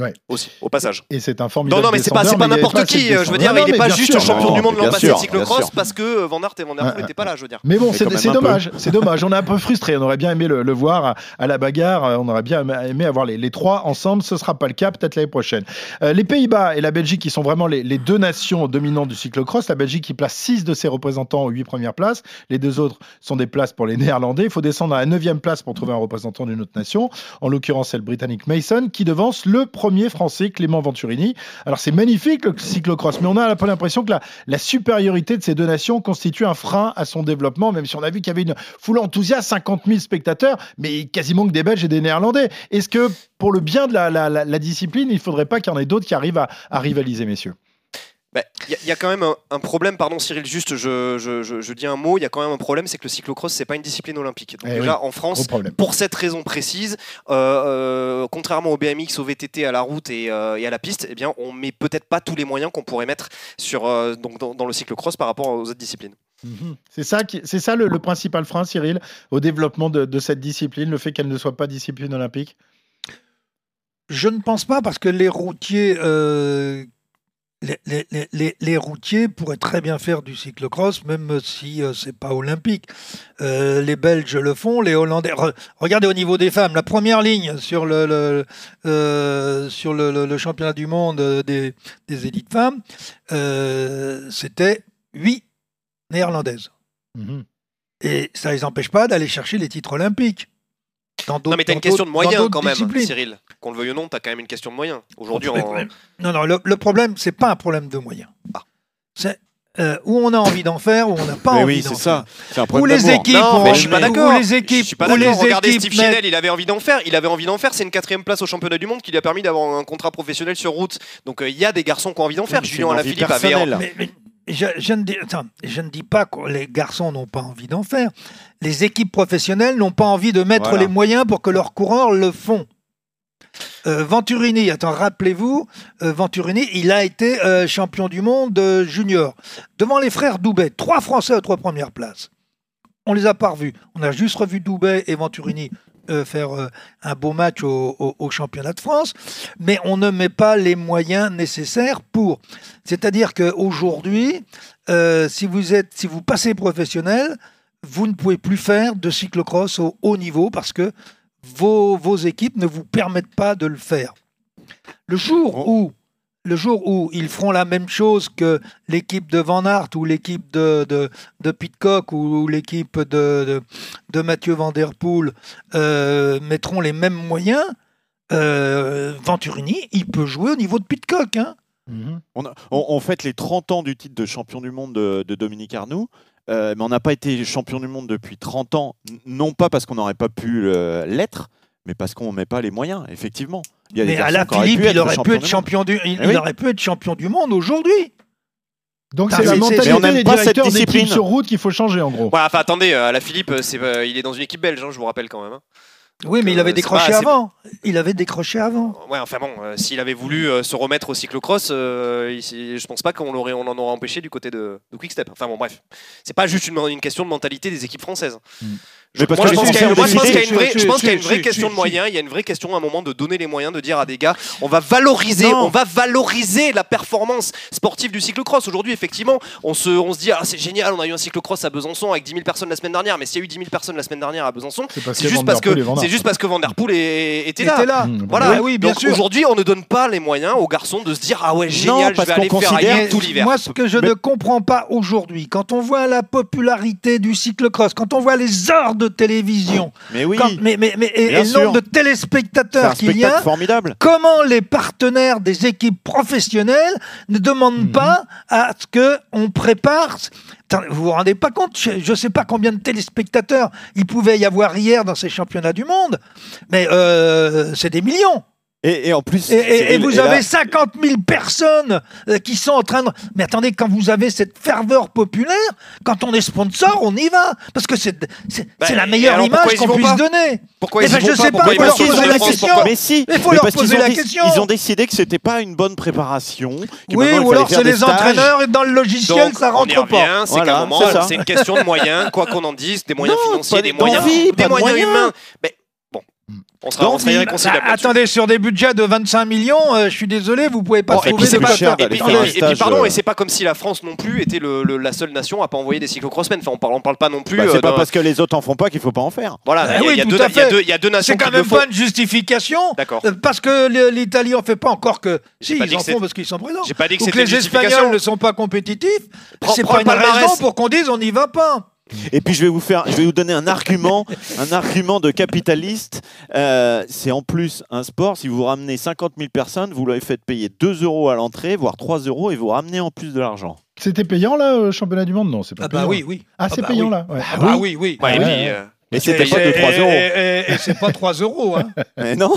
Ouais. Aussi, au passage. Et c'est un formidable Non, non, mais c'est pas, pas n'importe qui. euh, Je veux dire, Non, non, il n'est pas juste sûr. champion Non, du monde l'an passé de cyclocross parce que euh, Van Aert et Van Der Poel Ouais, n'étaient pas là, je veux dire. Mais bon, c'est dommage, c'est dommage. On est un peu frustré. On aurait bien aimé le, le voir à, à la bagarre. On aurait bien aimé avoir les, les trois ensemble. Ce sera pas le cas, peut-être l'année prochaine. Euh, les Pays-Bas et la Belgique, qui sont vraiment les, les deux nations dominantes du cyclocross. La Belgique qui place six de ses représentants aux huit premières places. Les deux autres sont des places pour les Néerlandais. Il faut descendre à la neuvième place pour trouver un représentant d'une autre nation. En l'occurrence, c'est le Britannique Mason qui devance le premier Français, Clément Venturini. Alors c'est magnifique le cyclocross, mais on a peu l'impression que la, supériorité de ces deux nations constitue un frein à son développement, même si on a vu qu'il y avait une foule enthousiaste, 50 000 spectateurs, mais quasiment que des Belges et des Néerlandais. Est-ce que pour le bien de la discipline, il ne faudrait pas qu'il y en ait d'autres qui arrivent à, à rivaliser, messieurs? Il Bah, y, a- y a quand même un, un problème, pardon Cyril, juste je, je- je- je dis un mot, il y a quand même un problème, c'est que le cyclocross, c'est pas une discipline olympique. Donc Eh déjà oui, en France, pour cette raison précise, euh, euh, contrairement au BMX, au VTT, à la route et, euh, et à la piste, eh bien, on met peut-être pas tous les moyens qu'on pourrait mettre sur, euh, donc, dans, dans le cyclocross par rapport aux autres disciplines. C'est ça, qui- c'est ça le, le principal frein, Cyril, au développement de, de cette discipline, le fait qu'elle ne soit pas discipline olympique? Je ne pense pas parce que les routiers, euh, les, les- les- les- les routiers pourraient très bien faire du cyclocross, même si euh, c'est pas olympique. Euh, les Belges le font, les Hollandais. Re- regardez au niveau des femmes, la première ligne sur le, le- euh, sur le, le- le championnat du monde euh, des, des élites femmes, c'était huit néerlandaises. Mhm. Et ça ne les empêche pas d'aller chercher les titres olympiques. Dans Non, mais t'as une question de moyens quand même, disciplines. Cyril. Qu'on le veuille ou non, t'as quand même une question de moyens. Aujourd'hui, mais- Non, non, le, le problème, c'est pas un problème de moyens. Ah. C'est euh, où on a envie d'en faire, où on n'a pas Mais envie oui, d'en c'est faire. ça. C'est un Où problème les équipes Non, mais je suis pas d'accord. Les équipes, Je suis pas où les d'accord. Regardez équipes Steve il avait envie d'en faire. Il avait envie d'en faire. C'est une quatrième place au championnat du monde qui lui a permis d'avoir un contrat professionnel sur route. Donc euh, il y a des garçons qui ont envie d'en faire. Oui, Julien Alaphilippe avait. Mais- mais je, je ne dis, attends, je ne dis pas que les garçons n'ont pas envie d'en faire. Les équipes professionnelles n'ont pas envie de mettre Voilà. les moyens pour que leurs coureurs le font. Euh, Venturini, attends, rappelez-vous, euh, Venturini, il a été euh, champion du monde junior devant les frères Doubet, trois Français aux trois premières places. On les a pas revus. On a juste revu Doubet et Venturini euh, faire euh, un beau match au, au- au championnat de France, mais on ne met pas les moyens nécessaires pour. C'est-à-dire qu'aujourd'hui, euh, si vous êtes, si vous passez professionnel, vous ne pouvez plus faire de cyclocross au haut niveau parce que vos, vos équipes ne vous permettent pas de le faire. Le jour où le jour où ils feront la même chose que l'équipe de Van Aert ou l'équipe de, de, Pitcock ou, l'équipe de, Mathieu Van Der Poel euh, mettront les mêmes moyens, euh, Venturini, il peut jouer au niveau de Pitcock. Hein. On, a- on- fête les 30 ans du titre de champion du monde de, Dominique Arnoux, euh, mais on n'a pas été champion du monde depuis 30 ans, non pas parce qu'on n'aurait pas pu l'être, mais parce qu'on ne met pas les moyens, effectivement. Il y a des Mais auraient Philippe, il aurait pu être du champion du, il, Eh il aurait pu être champion du monde aujourd'hui. Donc Putain, c'est la mentalité mais on n'aime des pas cette directeurs d'équipe discipline. sur route qu'il faut changer en gros. Ouais, enfin attendez, euh, à la Philippe, euh, c'est, euh, il est dans une équipe belge, hein, je vous rappelle quand même. hein. Oui, mais il avait décroché pas- avant. Il avait décroché avant. Ouais, enfin bon, euh, s'il avait voulu euh, se remettre au cyclocross, euh, il- je pense pas qu'on l'aurait, on en aurait empêché du côté de, de Quickstep. Enfin bon, bref, c'est pas juste une, une question de mentalité des équipes françaises. Que je pense qu'il y a, Français moi, ont je pense qu'il y a une vraie, Si, je pense si, qu'il y a une si, vraie si, question de moyens. Il y a une vraie question à un moment de donner les moyens, de dire à des gars, on va valoriser, Non. on va valoriser la performance sportive du cyclocross. Aujourd'hui, effectivement, on se, on se dit, ah, c'est génial, on a eu un cyclocross à Besançon avec 10 000 personnes la semaine dernière. Mais s'il y a eu 10 000 personnes la semaine dernière à Besançon, C'est juste parce que c'est juste parce que Van Der Poel est- était là. était là. Mmh, Voilà. Oui, bien Donc aujourd'hui, on ne donne pas les moyens aux garçons de se dire ah ouais génial, je vais aller faire ailleurs tout l'hiver. Moi, ce que je ne comprends pas aujourd'hui, quand on voit la popularité du cyclocross, quand on voit les heures de télévision, Mais oui, quand- mais, mais, mais- et, le nombre de téléspectateurs qu'il y a, formidable. comment les partenaires des équipes professionnelles ne demandent Mhm. pas à ce que on prépare Vous vous rendez pas compte? Je ne sais pas combien de téléspectateurs il pouvait y avoir hier dans ces championnats du monde, mais euh, c'est des millions. Et, et en plus, Et, et- vous là- avez 50 000 personnes euh, qui sont en train de... Mais attendez, quand vous avez cette ferveur populaire, quand on est sponsor, on y va. Parce que c'est c'est- Bah, c'est la meilleure pourquoi image qu'on vont puisse donner. Pourquoi Eh ils ben, vont je pas sais pas, Pourquoi il ils de la question. Pourquoi Mais si, Il faut mais leur parce qu'ils poser ont la question. Ils ont décidé que c'était pas une bonne préparation. Oui, ou alors c'est des les entraîneurs et dans le logiciel, Donc, ça on y rentre pas. c'est Voilà, qu'à un moment, c'est ça. c'est une question de moyens, quoi qu'on en dise, des moyens Non, financiers, des de- moyens, des humains. Mais on sera, on sera D'envie. irréconciliable. Bah, attendez, sur des budgets de 25 millions, euh, je suis désolé, vous pouvez pas Bon, et trouver puis c'est des pas cher. Et puis, faire un et puis, pardon, euh, et c'est pas comme si la France non plus était le- le- la seule nation à pas envoyer des cyclocrossmen. Enfin, on parle, on parle pas non plus. Bah, euh, c'est pas d'un- parce que les autres en font pas qu'il faut pas en faire. Voilà, il y a- oui, il y a tout deux- y a deux- y a deux nations C'est quand même pas une justification. D'accord. Euh, Parce que l'Italie en fait pas encore que. Si, pas ils en font parce qu'ils sont présents. J'ai pas dit que les. Espagnols ne sont pas compétitifs. Prends- C'est pas le une raison pour qu'on dise on n'y va pas. Et puis je vais vous faire, je vais vous donner un argument, un argument de capitaliste. Euh, c'est en plus un sport. Si vous ramenez 50 000 personnes, vous leur faites payer 2 euros à l'entrée, voire 3 euros, et vous ramenez en plus de l'argent. C'était payant là, au championnat du monde? Non, c'est pas Ah bah payant. oui, oui. Ah, c'est bah payant oui. là. ouais. Ah bah oui, oui. Ouais, et Ouais, puis, ouais. euh, Et c'était pas de Et- 3 euros. Et, et- et c'est pas 3 euros. Hein. Mais non,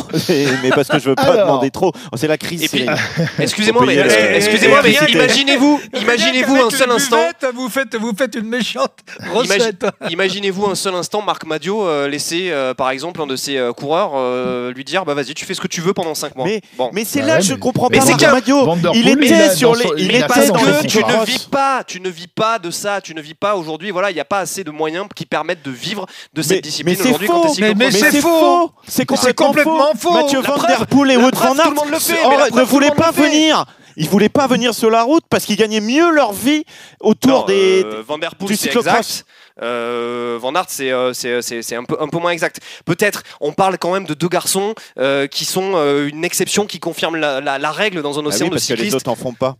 mais parce que je veux pas Alors. demander trop. Oh, c'est la crise. Excusez-moi, mais, euh, excusez-moi, mais imaginez-vous, imaginez-vous un seul instant. buvette, Vous faites, vous faites une méchante recette. Imaginez-vous un seul instant Marc Madio euh, laisser, euh, par exemple, un de ses euh, coureurs euh, lui dire bah vas-y, tu fais ce que tu veux pendant 5 mois. Mais, bon. mais c'est Bah là ouais, que je mais- comprends mais pas. c'est Marc qu'un- Madio. Il était sur les, il était que tu ne vis pas, tu ne vis pas de ça, tu ne vis pas aujourd'hui. Voilà, il n'y a pas assez de moyens qui permettent de vivre de cette Mais- discipline mais c'est aujourd'hui faux. quand t'es Mais- mais cyclocross. c'est faux. C'est C'est complètement faux. Mathieu La Van preuve- Der Poel et preuve, Van Aert ne voulaient pas venir. Ils voulaient pas venir sur la route parce qu'ils gagnaient mieux leur vie autour Non, des. euh, Van Der Poel, du c'est cyclocross. exact. Euh, Van Aert, c'est euh, c'est- c'est- c'est un peu, un peu moins exact. Peut-être, on parle quand même de deux garçons euh, qui sont euh, une exception qui confirme la, la- la règle dans un Ah océan oui, de parce que les cyclistes. autres en font pas.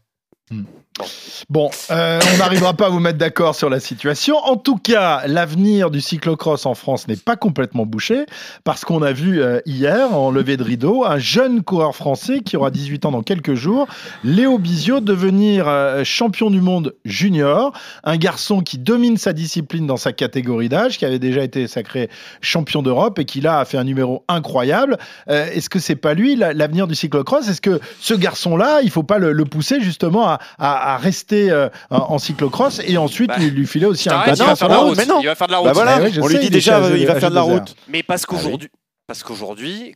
Bon, euh, on n'arrivera pas à vous mettre d'accord sur la situation. En tout cas, l'avenir du cyclocross en France n'est pas complètement bouché parce qu'on a vu euh, hier, en levée de rideau, un jeune coureur français qui aura 18 ans dans quelques jours, Léo Bizio, devenir euh, champion du monde junior. Un garçon qui domine sa discipline dans sa catégorie d'âge, qui avait déjà été sacré champion d'Europe et qui là a fait un numéro incroyable. Est-ce que c'est pas lui la- l'avenir du cyclocross? Est-ce que ce garçon-là, il faut pas le, pousser justement à- à rester euh, en cyclocross et ensuite Bah, lui, lui filer aussi un Bah il non, va faire de la non, route. mais non. Il va faire de la route. Bah voilà, Ah ouais, je on sais, lui dit il déjà, il va AG2R. faire de la route. Mais parce qu'aujourd'hui, parce qu'aujourd'hui,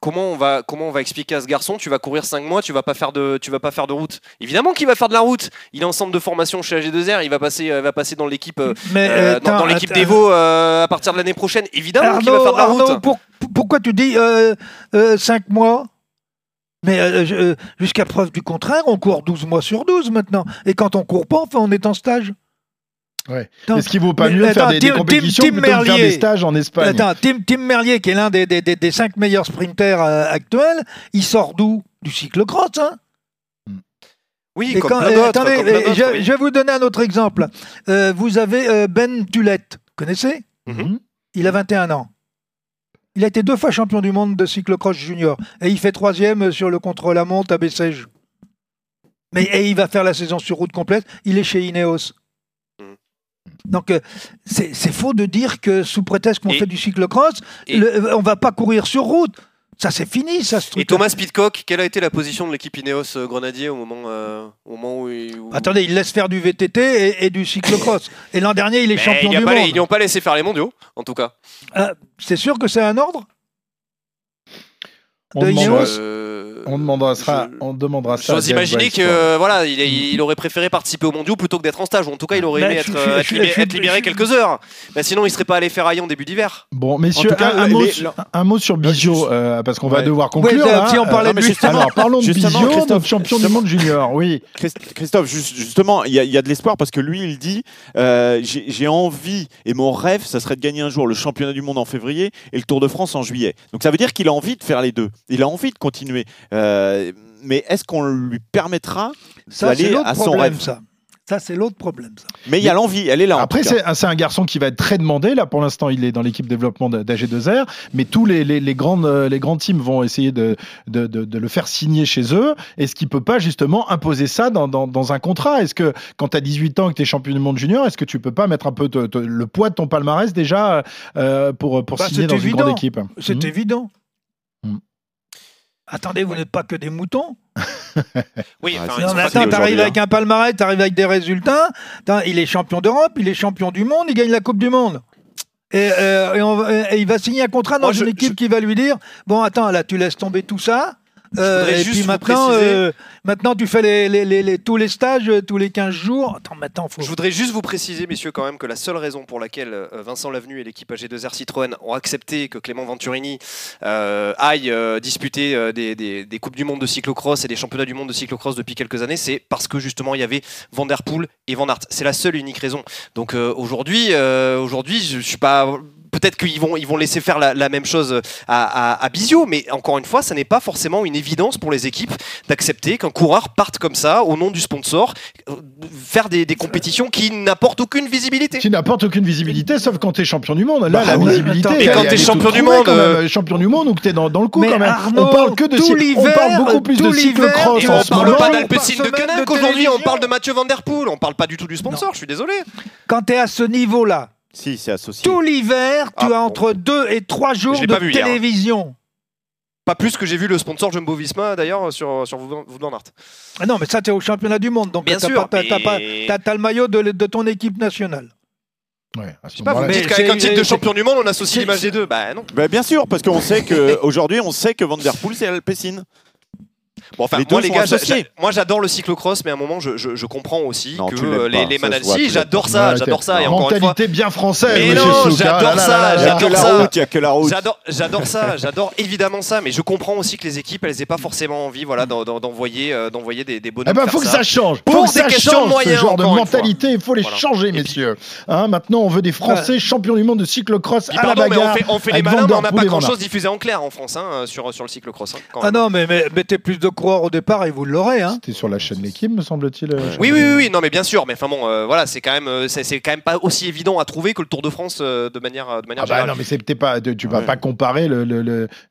comment on va comment on va expliquer à ce garçon tu vas courir 5 mois, tu vas pas faire de tu vas pas faire de route. Évidemment qu'il va faire de la route. Il est en centre de formation chez AG2R, il va passer euh, va passer dans l'équipe euh, euh, dans, l'équipe d'Evo euh, à partir de l'année prochaine. Évidemment qu'il va faire de la route. Arnaud, pour- pour- pourquoi tu dis 5 mois? Mais euh, je- euh, jusqu'à preuve du contraire, on court 12 mois sur 12 maintenant. Et quand on court pas, enfin, on est en stage. Ouais. Attends, Est-ce qu'il vaut pas mieux de faire attends, des, des Tim- compétitions Tim plutôt que faire Merlier. des stages en Espagne? Attends, Tim, Tim Merlier, qui est l'un des, des, des, des cinq meilleurs sprinters euh, actuels, il sort d'où? Du cyclocross, hein? Hmm. Oui, Et comme quand- euh, attendez, comme plein euh, d'autres, je, oui. je vais vous donner un autre exemple. Euh, vous avez euh, Ben Tulette, connaissez? Mhm. Il a 21 ans. Il a été deux fois champion du monde de cyclocross junior et il fait troisième sur le contre-la-montre à Bessèges. Mais et il va faire la saison sur route complète. Il est chez Ineos. Mhm. Donc euh, c'est faux de dire que sous prétexte qu'on fait du cyclocross, le- on va pas courir sur route. Ça c'est fini, ça ce Et truc. Thomas Pitcock, quelle a été la position de l'équipe Ineos euh, Grenadier au moment, euh, au moment où, il- où- Attendez, il laisse faire du VTT et, et du cyclocross. et l'an dernier, il est Mais champion il y a du pas les- monde. Ils n'y ont pas laissé faire les mondiaux, en tout cas. Ah, c'est sûr que c'est un ordre On de Ineos Euh, On demandera ça. je- On demandera ça. J'ose imaginer que euh, voilà, il, il aurait préféré participer aux mondiaux plutôt que d'être en stage. Ou en tout cas, il aurait aimé être, euh, être libéré, être quelques heures. Ben, sinon, il serait pas allé faire Haillon début d'hiver. Bon, messieurs, En tout cas, un, un les- mot, les- sur- un mot sur Bizot, euh, parce qu'on va devoir conclure. Ouais, là. on parlait Euh, mais justement, Alors, parlons de notre champion du monde junior. Oui. Christ- Christophe, juste- justement, il y, y a de l'espoir parce que lui, il dit euh, j'ai j'ai envie et mon rêve, ça serait de gagner un jour le championnat du monde en février et le Tour de France en juillet. Donc ça veut dire qu'il a envie de faire les deux. Il a envie de continuer. Euh, mais est-ce qu'on lui permettra Ça, c'est d'aller l'autre à son problème, rêve ça. Ça, c'est l'autre problème, ça. Mais il y a l'envie, elle est là. Après, c'est un- garçon qui va être très demandé. Là, pour l'instant, il est dans l'équipe développement de- d'AG2R, mais tous les, les, les grandes, euh, les grands teams vont essayer de, de, de, de le faire signer chez eux. Est-ce qu'il peut pas justement imposer ça dans, dans, dans un contrat? Est-ce que quand tu as 18 ans et que tu es champion du monde junior, est-ce que tu peux pas mettre un peu te- te- le poids de ton palmarès déjà euh, pour, pour Bah, signer c'est dans une grande équipe? C'est Mhm. évident. Attendez, vous n'êtes pas que des moutons. Oui, Ah, enfin, Non, attends, t'arrives hein. avec un palmarès, t'arrives avec des résultats. Il est champion d'Europe, il est champion du monde, il gagne la Coupe du Monde. Et, euh, et on va- et il va signer un contrat dans Moi, je- une équipe je- qui va lui dire Bon, attends, là, tu laisses tomber tout ça. Euh, et puis maintenant, euh, maintenant, tu fais les, les- les- les- tous les stages euh, tous les 15 jours. Attends, maintenant, faut. Je voudrais juste vous préciser, messieurs, quand même, que la seule raison pour laquelle Vincent Lavenu et l'équipe AG2R Citroën ont accepté que Clément Venturini euh, aille disputer des, des- des Coupes du Monde de cyclocross et des championnats du monde de cyclocross depuis quelques années, c'est parce que justement il y avait Van Der Poel et Van Aert. C'est la seule et unique raison. Donc aujourd'hui, aujourd'hui, je, je suis pas. Peut-être qu'ils vont, ils vont laisser faire la, la même chose à, à, à Bisio, mais encore une fois, ça n'est pas forcément une évidence pour les équipes d'accepter qu'un coureur parte comme ça au nom du sponsor, euh, faire des, des compétitions qui n'apportent aucune visibilité. Qui n'apporte aucune visibilité, sauf quand tu es champion du monde. Là, Bah la oui, visibilité. mais quand elle t'es est champion du monde, même. euh, champion du monde ou que tu es dans, dans le coup Mais quand même. Arnaud, on parle que de tout cycle- On parle beaucoup plus tout de cyclocross en on ce parle moment. pas d'Alpecin de de qu'aujourd'hui, on parle de Mathieu Van Der Poel, on parle pas du tout du sponsor, je suis désolé. Quand tu es à ce niveau-là, Si, c'est associé. tout l'hiver, tu Ah, as bon. entre 2 et 3 jours Je l'ai de pas vu hier, hein. télévision. Pas plus que j'ai vu le sponsor Jumbo Visma d'ailleurs sur, sur van Aert. Ah non, mais ça, tu es au championnat du monde. Donc, Bien t'as sûr, pas- t'as- t'as mais- pas- t'as- t'as le maillot de, de ton équipe nationale. Ouais, à ce Je sais pas, vous me moment-là, dites Mais qu'avec un c'est- titre de c'est- champion du monde, on associe l'image des deux. Bah non. Bah, bien sûr, parce qu'on sait que aujourd'hui, on sait que Van Der Poel, c'est Alpecin. Bon, enfin, Les moi, les gars, moi j'adore le cyclocross, mais à un moment, je, je- je comprends aussi Non, que les, les Si, j'adore ça, j'adore ça. Et encore une fois, Mentalité bien française, Mais non, j'adore Ah là ça, j'adore la ça. route, il n'y a que la route. J'adore, j'adore ça, j'adore évidemment ça, mais je comprends aussi que les équipes, elles aient pas forcément envie, voilà, d'en- d'en- d'envoyer, euh, d'envoyer des, des bonhommes. Eh ben, faut que ça. change. Pour faut que des ça questions de moyens, ce genre de mentalité. Il faut les changer, messieurs. Hein, maintenant, on veut des Français champions du monde de cyclocross à la pardon, mais on bagarre. fait, on fait les malins, mais on n'a pas et Van grand Aert. chose diffusé en clair en France hein, sur, sur le cyclocross. hein, Ah non, mais, mais mettez plus de coureurs au départ et vous l'aurez. Hein. C'était sur la chaîne L'équipe, me semble-t-il. euh, Oui, oui, oui, oui, non, mais bien sûr, mais enfin bon, euh, voilà, c'est quand même, euh, c'est c'est quand même pas aussi évident à trouver que le Tour de France euh, de manière, de manière Ah bah générale. non, mais c'est peut-être pas. Tu vas Ouais. pas comparer le, le-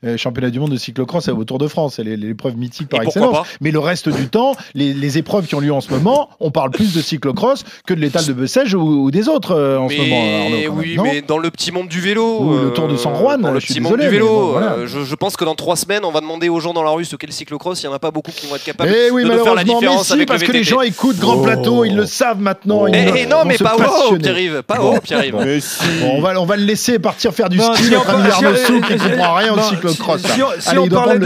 le, championnat du monde de cyclocross au Tour de France. C'est l'épreuve mythique par Et excellence. Mais le reste du temps, les, les épreuves qui ont lieu en ce moment, on parle plus de cyclocross que de l'étal de Bessèges ou, ou des autres euh, en ce moment. Arnaud, oui, mais dans le petit monde du vélo, Ou le Tour de San Juan, dans le je suis petit monde désolé, du vélo, bon, voilà. euh, je, je pense que dans trois semaines, on va demander aux gens dans la rue ce qu'est le cyclocross. Il y en a pas beaucoup qui vont être capables Eh oui, de nous faire la malheureusement, mais différence si, avec parce le que les gens écoutent Grand Oh. Plateau, ils le savent maintenant. ils Eh, vont- eh, non, mais pas haut, passionner. Pierre-Yves, pas haut, Pierre-Yves. Mais si. Bon, on, va, on va le laisser partir faire du Non, ski, notre ami Arnaud qui comprend rien au cyclocross. Si, on, parlait de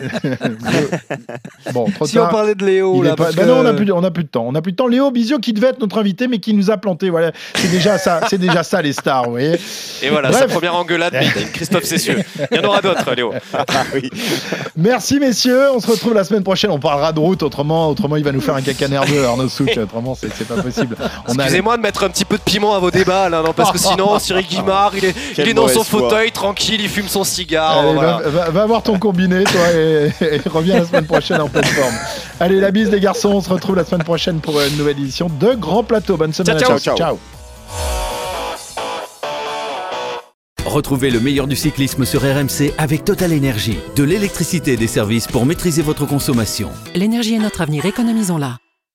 le- Bon, trop si on tard. parlait de Léo, là, pas- parce que- non, on a plus, de- on a plus de temps. On a plus de temps. Léo Bizio qui devait être notre invité, mais qui nous a planté. Voilà, c'est déjà ça. C'est déjà ça les stars, vous voyez. Et voilà, Bref. sa première engueulade, Christophe Cessieux. Il y en aura d'autres, Léo. Ah oui. Merci messieurs. On se retrouve la semaine prochaine. On parlera de route. Autrement, autrement, il va nous faire un caca nerveux, Arnaud Souk. Autrement, c'est pas possible. On a- Excusez-moi de mettre un petit peu de piment à vos débats, là, non, parce que sinon, Cyril Guimard, il est, il est dans son foi. fauteuil, tranquille, il fume son cigare. Allez, voilà. va, va- va voir ton combiné, toi, et et, et revient la semaine prochaine en pleine forme. Allez, la bise les garçons, on se retrouve la semaine prochaine pour une nouvelle édition de Grand Plateau. Bonne semaine Ciao, à tous. ciao, ciao. Retrouvez le meilleur du cyclisme sur RMC avec Total Énergie. De l'électricité et des services pour maîtriser votre consommation. L'énergie est notre avenir, économisons-la.